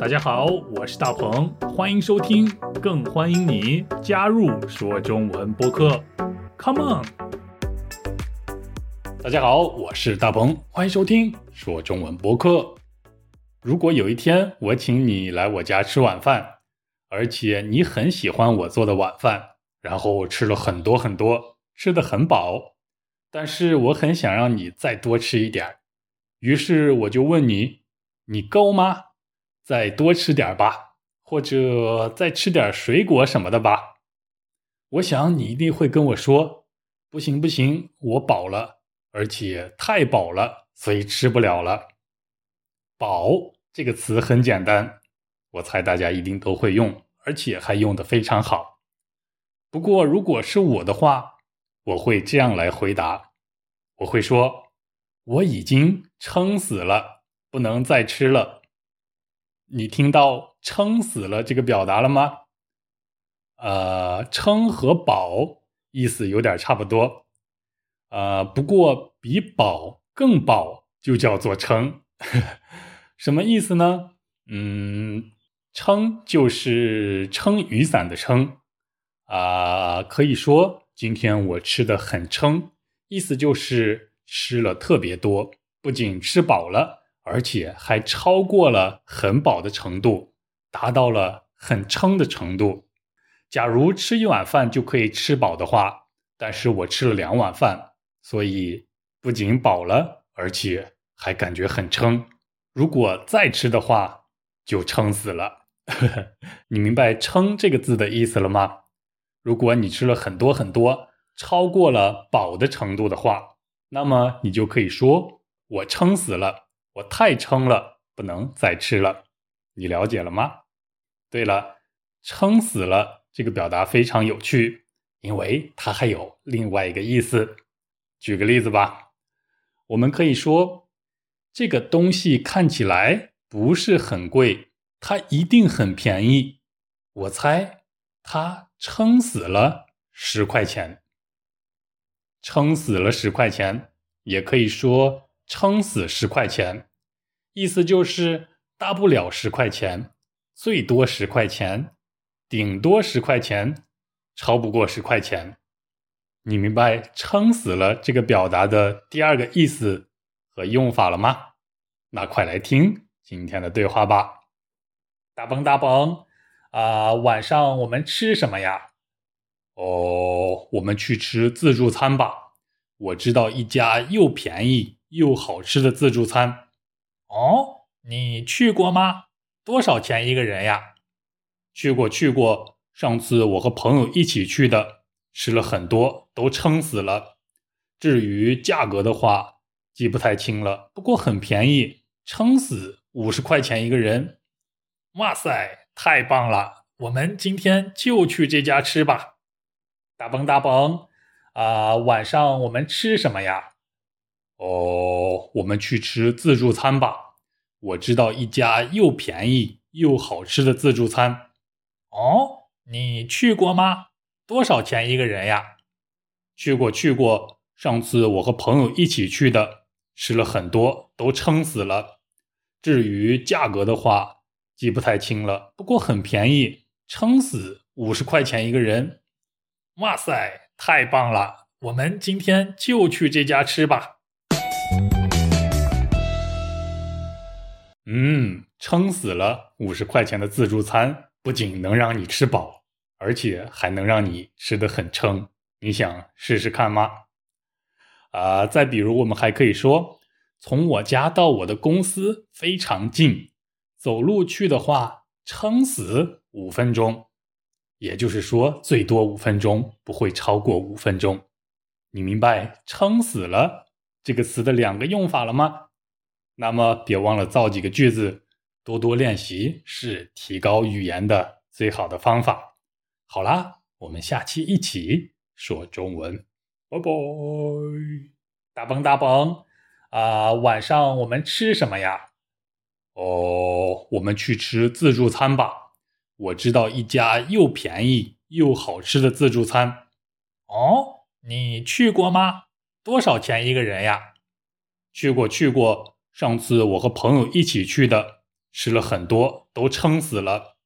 大家好，我是大鹏，欢迎收听，更欢迎你加入说中文播客。Come on！大家好，我是大鹏，欢迎收听说中文播客。如果有一天我请你来我家吃晚饭，而且你很喜欢我做的晚饭，然后吃了很多很多，吃的很饱，但是我很想让你再多吃一点，于是我就问你，你够吗？再多吃点吧，或者再吃点水果什么的吧。我想你一定会跟我说：“不行不行，我饱了，而且太饱了，所以吃不了了。”饱这个词很简单，我猜大家一定都会用，而且还用的非常好。不过如果是我的话，我会这样来回答：我会说：“我已经撑死了，不能再吃了。”你听到“撑死了”这个表达了吗？呃，撑和饱意思有点差不多，呃，不过比饱更饱就叫做撑，什么意思呢？嗯，撑就是撑雨伞的撑，啊，可以说今天我吃的很撑，意思就是吃了特别多，不仅吃饱了。而且还超过了很饱的程度，达到了很撑的程度。假如吃一碗饭就可以吃饱的话，但是我吃了两碗饭，所以不仅饱了，而且还感觉很撑。如果再吃的话，就撑死了。你明白“撑”这个字的意思了吗？如果你吃了很多很多，超过了饱的程度的话，那么你就可以说：“我撑死了。”我太撑了，不能再吃了。你了解了吗？对了，撑死了这个表达非常有趣，因为它还有另外一个意思。举个例子吧，我们可以说这个东西看起来不是很贵，它一定很便宜。我猜它撑死了十块钱。撑死了十块钱，也可以说撑死十块钱。意思就是大不了十块钱，最多十块钱，顶多十块钱，超不过十块钱。你明白“撑死了”这个表达的第二个意思和用法了吗？那快来听今天的对话吧。大鹏大鹏，啊，晚上我们吃什么呀？哦，我们去吃自助餐吧。我知道一家又便宜又好吃的自助餐。哦，你去过吗？多少钱一个人呀？去过，去过。上次我和朋友一起去的，吃了很多，都撑死了。至于价格的话，记不太清了，不过很便宜，撑死五十块钱一个人。哇塞，太棒了！我们今天就去这家吃吧。大鹏大鹏，啊，晚上我们吃什么呀？哦，我们去吃自助餐吧。我知道一家又便宜又好吃的自助餐。哦，你去过吗？多少钱一个人呀？去过，去过。上次我和朋友一起去的，吃了很多，都撑死了。至于价格的话，记不太清了，不过很便宜，撑死五十块钱一个人。哇塞，太棒了！我们今天就去这家吃吧。嗯，撑死了！五十块钱的自助餐不仅能让你吃饱，而且还能让你吃得很撑。你想试试看吗？啊，再比如，我们还可以说，从我家到我的公司非常近，走路去的话，撑死五分钟。也就是说，最多五分钟，不会超过五分钟。你明白“撑死了”这个词的两个用法了吗？那么别忘了造几个句子，多多练习是提高语言的最好的方法。好啦，我们下期一起说中文，拜拜！大鹏大鹏，啊，晚上我们吃什么呀？哦，我们去吃自助餐吧。我知道一家又便宜又好吃的自助餐。哦，你去过吗？多少钱一个人呀？去过，去过。上次我和朋友一起去的，吃了很多，都撑死了。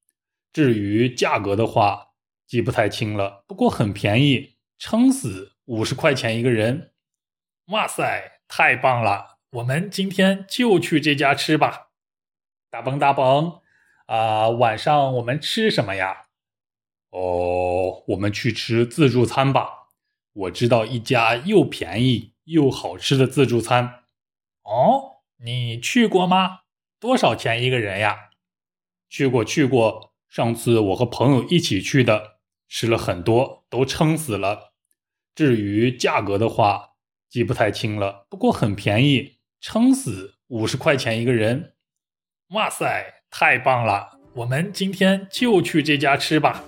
至于价格的话，记不太清了，不过很便宜，撑死五十块钱一个人。哇塞，太棒了！我们今天就去这家吃吧。大鹏大鹏，啊，晚上我们吃什么呀？哦，我们去吃自助餐吧。我知道一家又便宜又好吃的自助餐。哦，你去过吗？多少钱一个人呀？去过，去过。上次我和朋友一起去的。吃了很多，都撑死了。至于价格的话，记不太清了，不过很便宜，撑死五十块钱一个人。哇塞，太棒了！我们今天就去这家吃吧。